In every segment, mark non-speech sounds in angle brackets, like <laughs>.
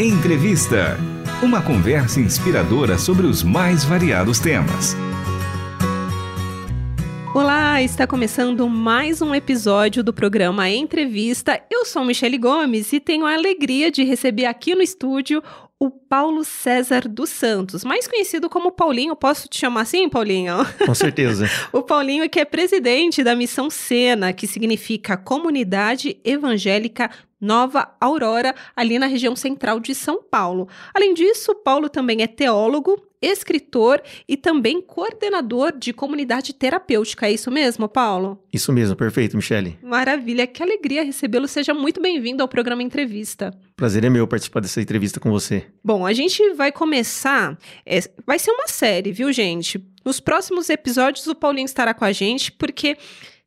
Entrevista. Uma conversa inspiradora sobre os mais variados temas. Olá, está começando mais um episódio do programa Entrevista. Eu sou Michele Gomes e tenho a alegria de receber aqui no estúdio o Paulo César dos Santos, mais conhecido como Paulinho. Posso te chamar assim, Paulinho? Com certeza. <laughs> o Paulinho que é presidente da Missão Sena, que significa Comunidade Evangélica Nova Aurora, ali na região central de São Paulo. Além disso, Paulo também é teólogo, escritor e também coordenador de comunidade terapêutica. É isso mesmo, Paulo? Isso mesmo, perfeito, Michele. Maravilha, que alegria recebê-lo. Seja muito bem-vindo ao programa Entrevista. Prazer é meu participar dessa entrevista com você. Bom, a gente vai começar. É, vai ser uma série, viu, gente? Nos próximos episódios, o Paulinho estará com a gente, porque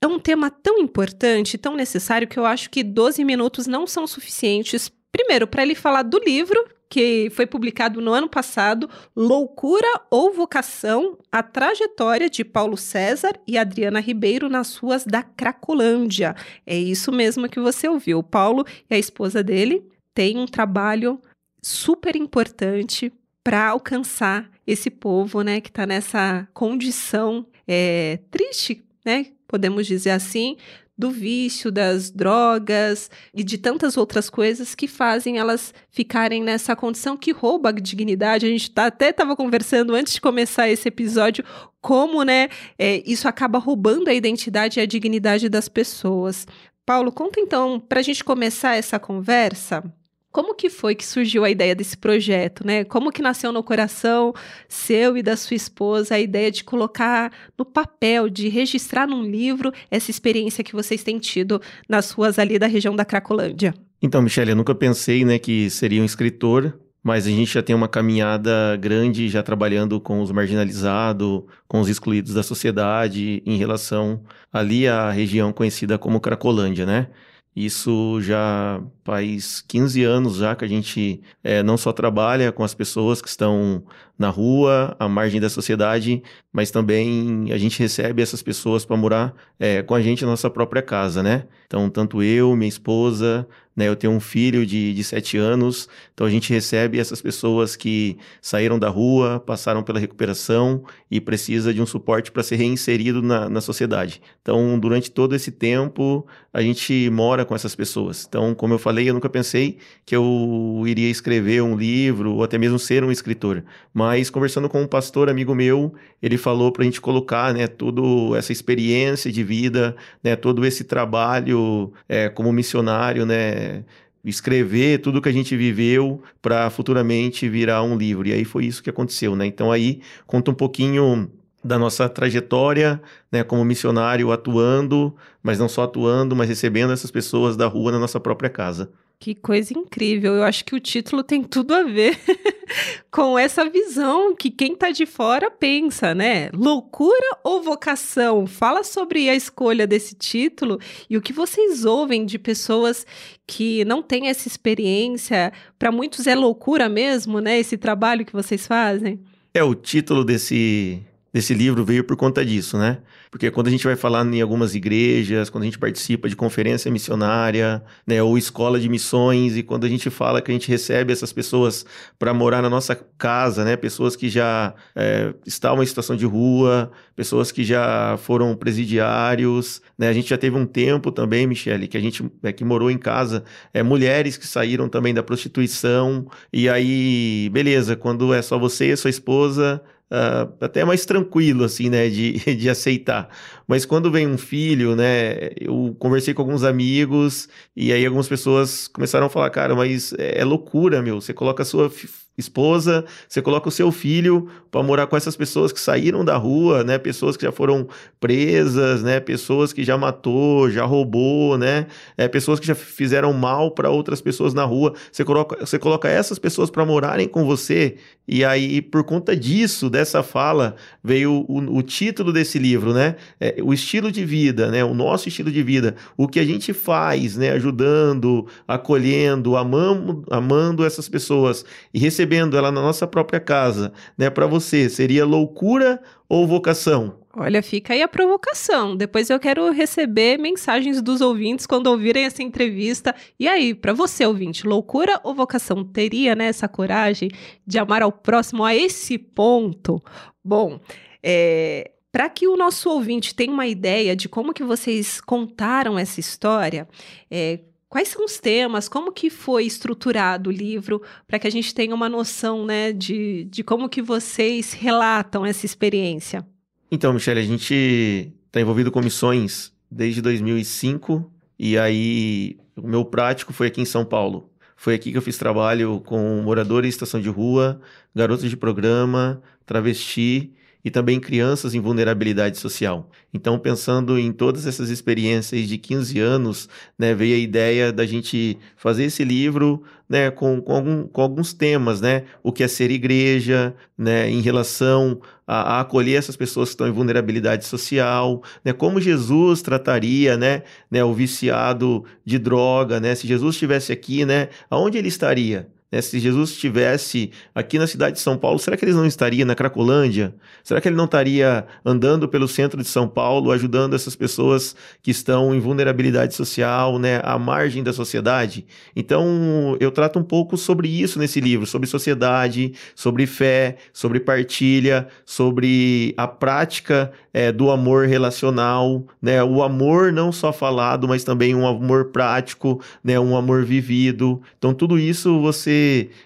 é um tema tão importante, tão necessário, que eu acho que 12 minutos não são suficientes. Primeiro, para ele falar do livro, que foi publicado no ano passado, Loucura ou Vocação: A Trajetória de Paulo César e Adriana Ribeiro nas ruas da Cracolândia. É isso mesmo que você ouviu. O Paulo e a esposa dele têm um trabalho super importante para alcançar esse povo, né, que está nessa condição é, triste, né, podemos dizer assim, do vício, das drogas e de tantas outras coisas que fazem elas ficarem nessa condição que rouba a dignidade. A gente tá, até estava conversando antes de começar esse episódio como, né, é, isso acaba roubando a identidade e a dignidade das pessoas. Paulo, conta então, para a gente começar essa conversa, como que foi que surgiu a ideia desse projeto, né? Como que nasceu no coração seu e da sua esposa a ideia de colocar no papel, de registrar num livro essa experiência que vocês têm tido nas ruas ali da região da Cracolândia? Então, Michelle, eu nunca pensei, né, que seria um escritor, mas a gente já tem uma caminhada grande já trabalhando com os marginalizados, com os excluídos da sociedade em relação ali à região conhecida como Cracolândia, né? Isso já faz 15 anos já que a gente é, não só trabalha com as pessoas que estão na rua, à margem da sociedade, mas também a gente recebe essas pessoas para morar é, com a gente na nossa própria casa, né? Então, tanto eu, minha esposa, né? Eu tenho um filho de, de sete anos, então a gente recebe essas pessoas que saíram da rua, passaram pela recuperação e precisa de um suporte para ser reinserido na, na sociedade. Então, durante todo esse tempo, a gente mora com essas pessoas. Então, como eu falei, eu nunca pensei que eu iria escrever um livro ou até mesmo ser um escritor. Mas conversando com um pastor amigo meu, ele falou para a gente colocar, né, toda essa experiência de vida, né, todo esse trabalho é, como missionário, né, escrever tudo que a gente viveu para futuramente virar um livro. E aí foi isso que aconteceu, né? Então aí conta um pouquinho da nossa trajetória, né, como missionário atuando, mas não só atuando, mas recebendo essas pessoas da rua na nossa própria casa. Que coisa incrível. Eu acho que o título tem tudo a ver <laughs> com essa visão que quem está de fora pensa, né? Loucura ou vocação? Fala sobre a escolha desse título e o que vocês ouvem de pessoas que não têm essa experiência. Para muitos é loucura mesmo, né? Esse trabalho que vocês fazem. É, o título desse, desse livro veio por conta disso, né? Porque quando a gente vai falar em algumas igrejas, quando a gente participa de conferência missionária, né, ou escola de missões, e quando a gente fala que a gente recebe essas pessoas para morar na nossa casa, né, pessoas que já é, estavam em situação de rua, pessoas que já foram presidiários, né, a gente já teve um tempo também, Michele, que a gente é, que morou em casa, é, mulheres que saíram também da prostituição, e aí, beleza, quando é só você e a sua esposa, uh, até mais tranquilo, assim, né, de, <laughs> de aceitar. Mas quando vem um filho, né, eu conversei com alguns amigos e aí algumas pessoas começaram a falar, cara, mas é, é loucura, meu, você coloca a sua esposa, você coloca o seu filho para morar com essas pessoas que saíram da rua, né? Pessoas que já foram presas, né? Pessoas que já matou, já roubou, né? É, pessoas que já fizeram mal para outras pessoas na rua. Você coloca, você coloca essas pessoas para morarem com você e aí por conta disso, dessa fala, veio o, o título desse livro, né? É, o estilo de vida, né? O nosso estilo de vida, o que a gente faz, né? Ajudando, acolhendo, amando, amando essas pessoas e recebendo recebendo ela na nossa própria casa, né, para você, seria loucura ou vocação? Olha, fica aí a provocação. Depois eu quero receber mensagens dos ouvintes quando ouvirem essa entrevista. E aí, para você, ouvinte, loucura ou vocação? Teria né, essa coragem de amar ao próximo a esse ponto? Bom, é, para que o nosso ouvinte tenha uma ideia de como que vocês contaram essa história, é, quais são os temas, como que foi estruturado o livro, para que a gente tenha uma noção né, de, de como que vocês relatam essa experiência? Então, Michele, a gente está envolvido com missões desde 2005 e aí o meu prático foi aqui em São Paulo. Foi aqui que eu fiz trabalho com moradores em estação de rua, garotos de programa, travesti e também crianças em vulnerabilidade social. Então, pensando em todas essas experiências de 15 anos, né, veio a ideia da gente fazer esse livro né, com, com, algum, com alguns temas, né? O que é ser igreja, né, em relação a, a, acolher essas pessoas que estão em vulnerabilidade social, né? Como Jesus trataria, né, né, o viciado de droga, né? Se Jesus estivesse aqui, né, aonde ele estaria? Né? Se Jesus estivesse aqui na cidade de São Paulo, será que ele não estaria na Cracolândia? Será que ele não estaria andando pelo centro de São Paulo, ajudando essas pessoas que estão em vulnerabilidade social, né, à margem da sociedade? Então, eu trato um pouco sobre isso nesse livro, sobre sociedade, sobre fé, sobre partilha, sobre a prática é, do amor relacional, né? O amor não só falado, mas também um amor prático, né? Um amor vivido. Então, tudo isso você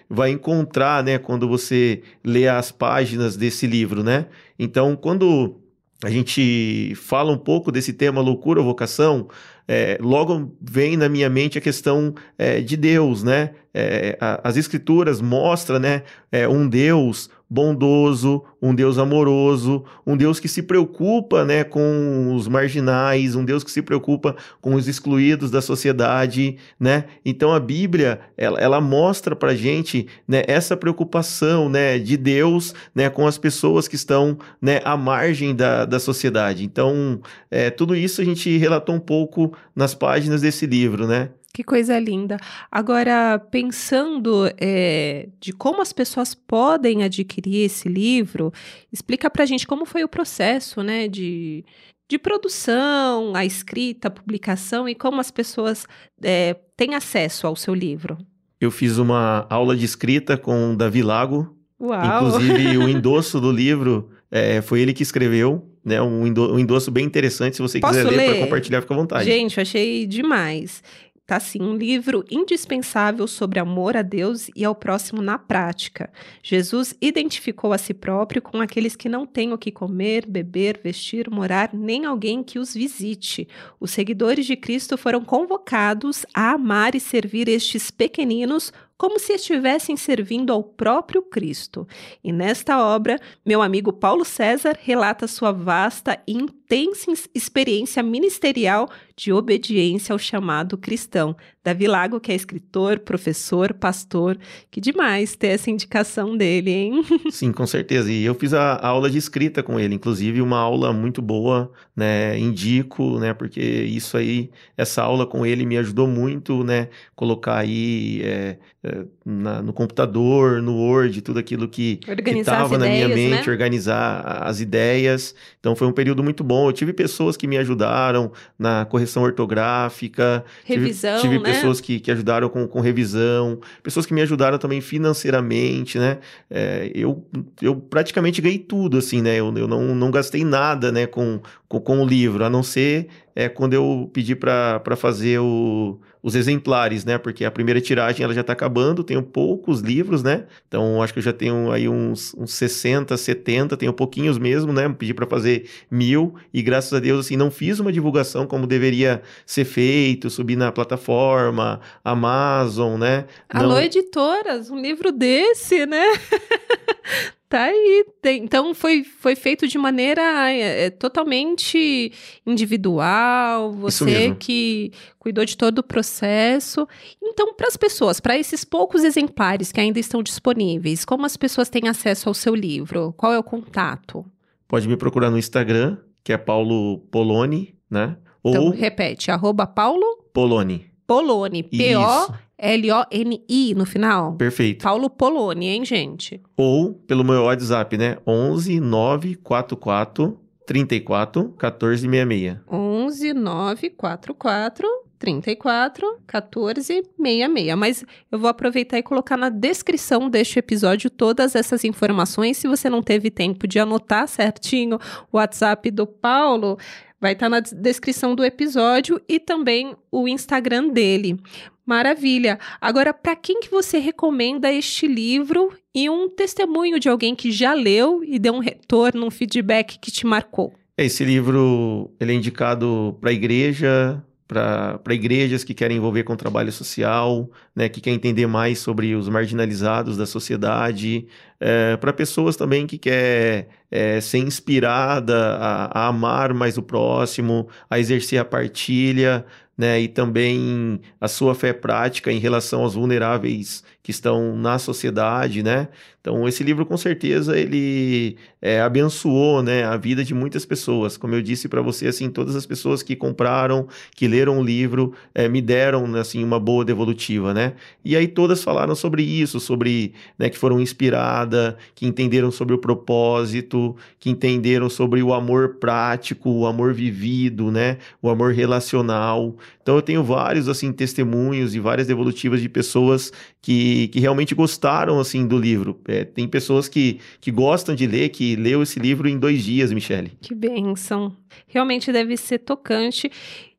vai encontrar, né, quando você lê as páginas desse livro, né? Então, quando a gente fala um pouco desse tema loucura ou vocação, é, logo vem na minha mente a questão é, de Deus, né? É, a, as escrituras mostram, né, é, um Deus bondoso, um Deus amoroso, um Deus que se preocupa né, com os marginais, um Deus que se preocupa com os excluídos da sociedade, né? Então a Bíblia ela, ela mostra para gente né, essa preocupação né, de Deus né, com as pessoas que estão né, à margem da, da sociedade. Então é, tudo isso a gente relatou um pouco nas páginas desse livro, né? Que coisa linda. Agora, pensando é, de como as pessoas podem adquirir esse livro, explica para a gente como foi o processo né, de, de produção, a escrita, a publicação e como as pessoas é, têm acesso ao seu livro. Eu fiz uma aula de escrita com o Davi Lago. Uau. Inclusive, <laughs> o endosso do livro é, foi ele que escreveu. Né, um, endosso bem interessante, se você Posso quiser ler, para compartilhar, fica à vontade. Gente, eu achei demais. Tá assim, um livro indispensável sobre amor a Deus e ao próximo na prática. Jesus identificou a si próprio com aqueles que não têm o que comer, beber, vestir, morar, nem alguém que os visite. Os seguidores de Cristo foram convocados a amar e servir estes pequeninos como se estivessem servindo ao próprio Cristo. E nesta obra, meu amigo Paulo César relata sua vasta e intensa experiência ministerial de obediência ao chamado cristão. Davi Lago, que é escritor, professor, pastor, que demais ter essa indicação dele, hein? <laughs> Sim, com certeza. E eu fiz a, a aula de escrita com ele, inclusive uma aula muito boa, né? Indico, né? Porque isso aí, essa aula com ele me ajudou muito, né? Colocar aí é, é, na, no computador, no Word, tudo aquilo que estava na minha mente, né? organizar as ideias. Então foi um período muito bom. Eu tive pessoas que me ajudaram na correção ortográfica, Revisão, tive, tive né? pessoas que, que ajudaram com, com revisão, pessoas que me ajudaram também financeiramente, né? É, eu, eu praticamente ganhei tudo, assim, né? Eu, eu não, não gastei nada, né, com, com, com o livro, a não ser é, quando eu pedi para fazer o, os exemplares, né? Porque a primeira tiragem ela já está acabando, tenho poucos livros, né? Então acho que eu já tenho aí uns, uns 60, 70, tenho pouquinhos mesmo, né? Pedi para fazer mil e graças a Deus assim não fiz uma divulgação como deveria ser feito, subir na plataforma, Amazon, né? Alô, Não- editoras, um livro desse, né? <laughs> Tá aí. Então foi, foi feito de maneira é, totalmente individual, você que cuidou de todo o processo. Então, para as pessoas, para esses poucos exemplares que ainda estão disponíveis, como as pessoas têm acesso ao seu livro? Qual é o contato? Pode me procurar no Instagram, que é Paulo Poloni, né? Então, Ou repete, arroba Paulo Poloni. Poloni. Isso. P-O-L-O-N-I no final. Perfeito. Paulo Poloni, hein, gente? Ou pelo meu WhatsApp, né? 11 944 34 14 66. 11 944 34 14 66. Mas eu vou aproveitar e colocar na descrição deste episódio todas essas informações. Se você não teve tempo de anotar certinho o WhatsApp do Paulo, vai estar na descrição do episódio e também o Instagram dele. Maravilha. Agora, para quem que você recomenda este livro e um testemunho de alguém que já leu e deu um retorno, um feedback que te marcou? Esse livro ele é indicado para a igreja, para igrejas que querem envolver com trabalho social, né, que querem entender mais sobre os marginalizados da sociedade, é, para pessoas também que quer é, ser inspirada a, a amar mais o próximo, a exercer a partilha, né, e também a sua fé prática em relação aos vulneráveis que estão na sociedade, né? Então esse livro com certeza ele é, abençoou, né, a vida de muitas pessoas. Como eu disse para você, assim, todas as pessoas que compraram, que leram o livro, é, me deram assim uma boa devolutiva, né? E aí todas falaram sobre isso, sobre né, que foram inspiradas, que entenderam sobre o propósito, que entenderam sobre o amor prático, o amor vivido, né? O amor relacional. Então eu tenho vários assim testemunhos e várias devolutivas de pessoas que, que realmente gostaram assim do livro. É, tem pessoas que, que gostam de ler, que leu esse livro em dois dias, Michele. Que bênção. Realmente deve ser tocante.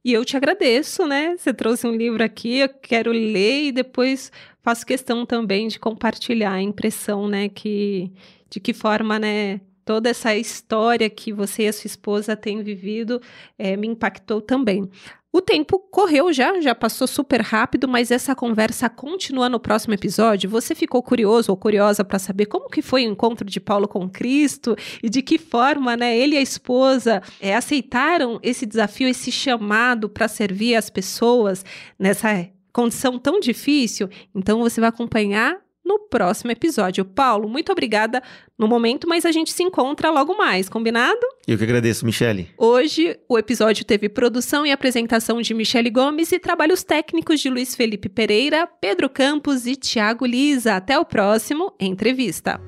E eu te agradeço, né? Você trouxe um livro aqui, eu quero ler e depois faço questão também de compartilhar a impressão, né? Que, de que forma, né? Toda essa história que você e a sua esposa têm vivido é, me impactou também. O tempo correu já, já passou super rápido, mas essa conversa continua no próximo episódio. Você ficou curioso ou curiosa para saber como que foi o encontro de Paulo com Cristo e de que forma, né, ele e a esposa é, aceitaram esse desafio, esse chamado para servir as pessoas nessa condição tão difícil? Então você vai acompanhar no próximo episódio. Paulo, muito obrigada no momento, mas a gente se encontra logo mais, combinado? Eu que agradeço, Michele. Hoje, o episódio teve produção e apresentação de Michele Gomes e trabalhos técnicos de Luiz Felipe Pereira, Pedro Campos e Tiago Lisa. Até o próximo Entrevista.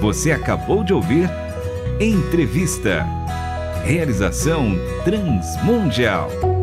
Você acabou de ouvir Entrevista. Realização Transmundial.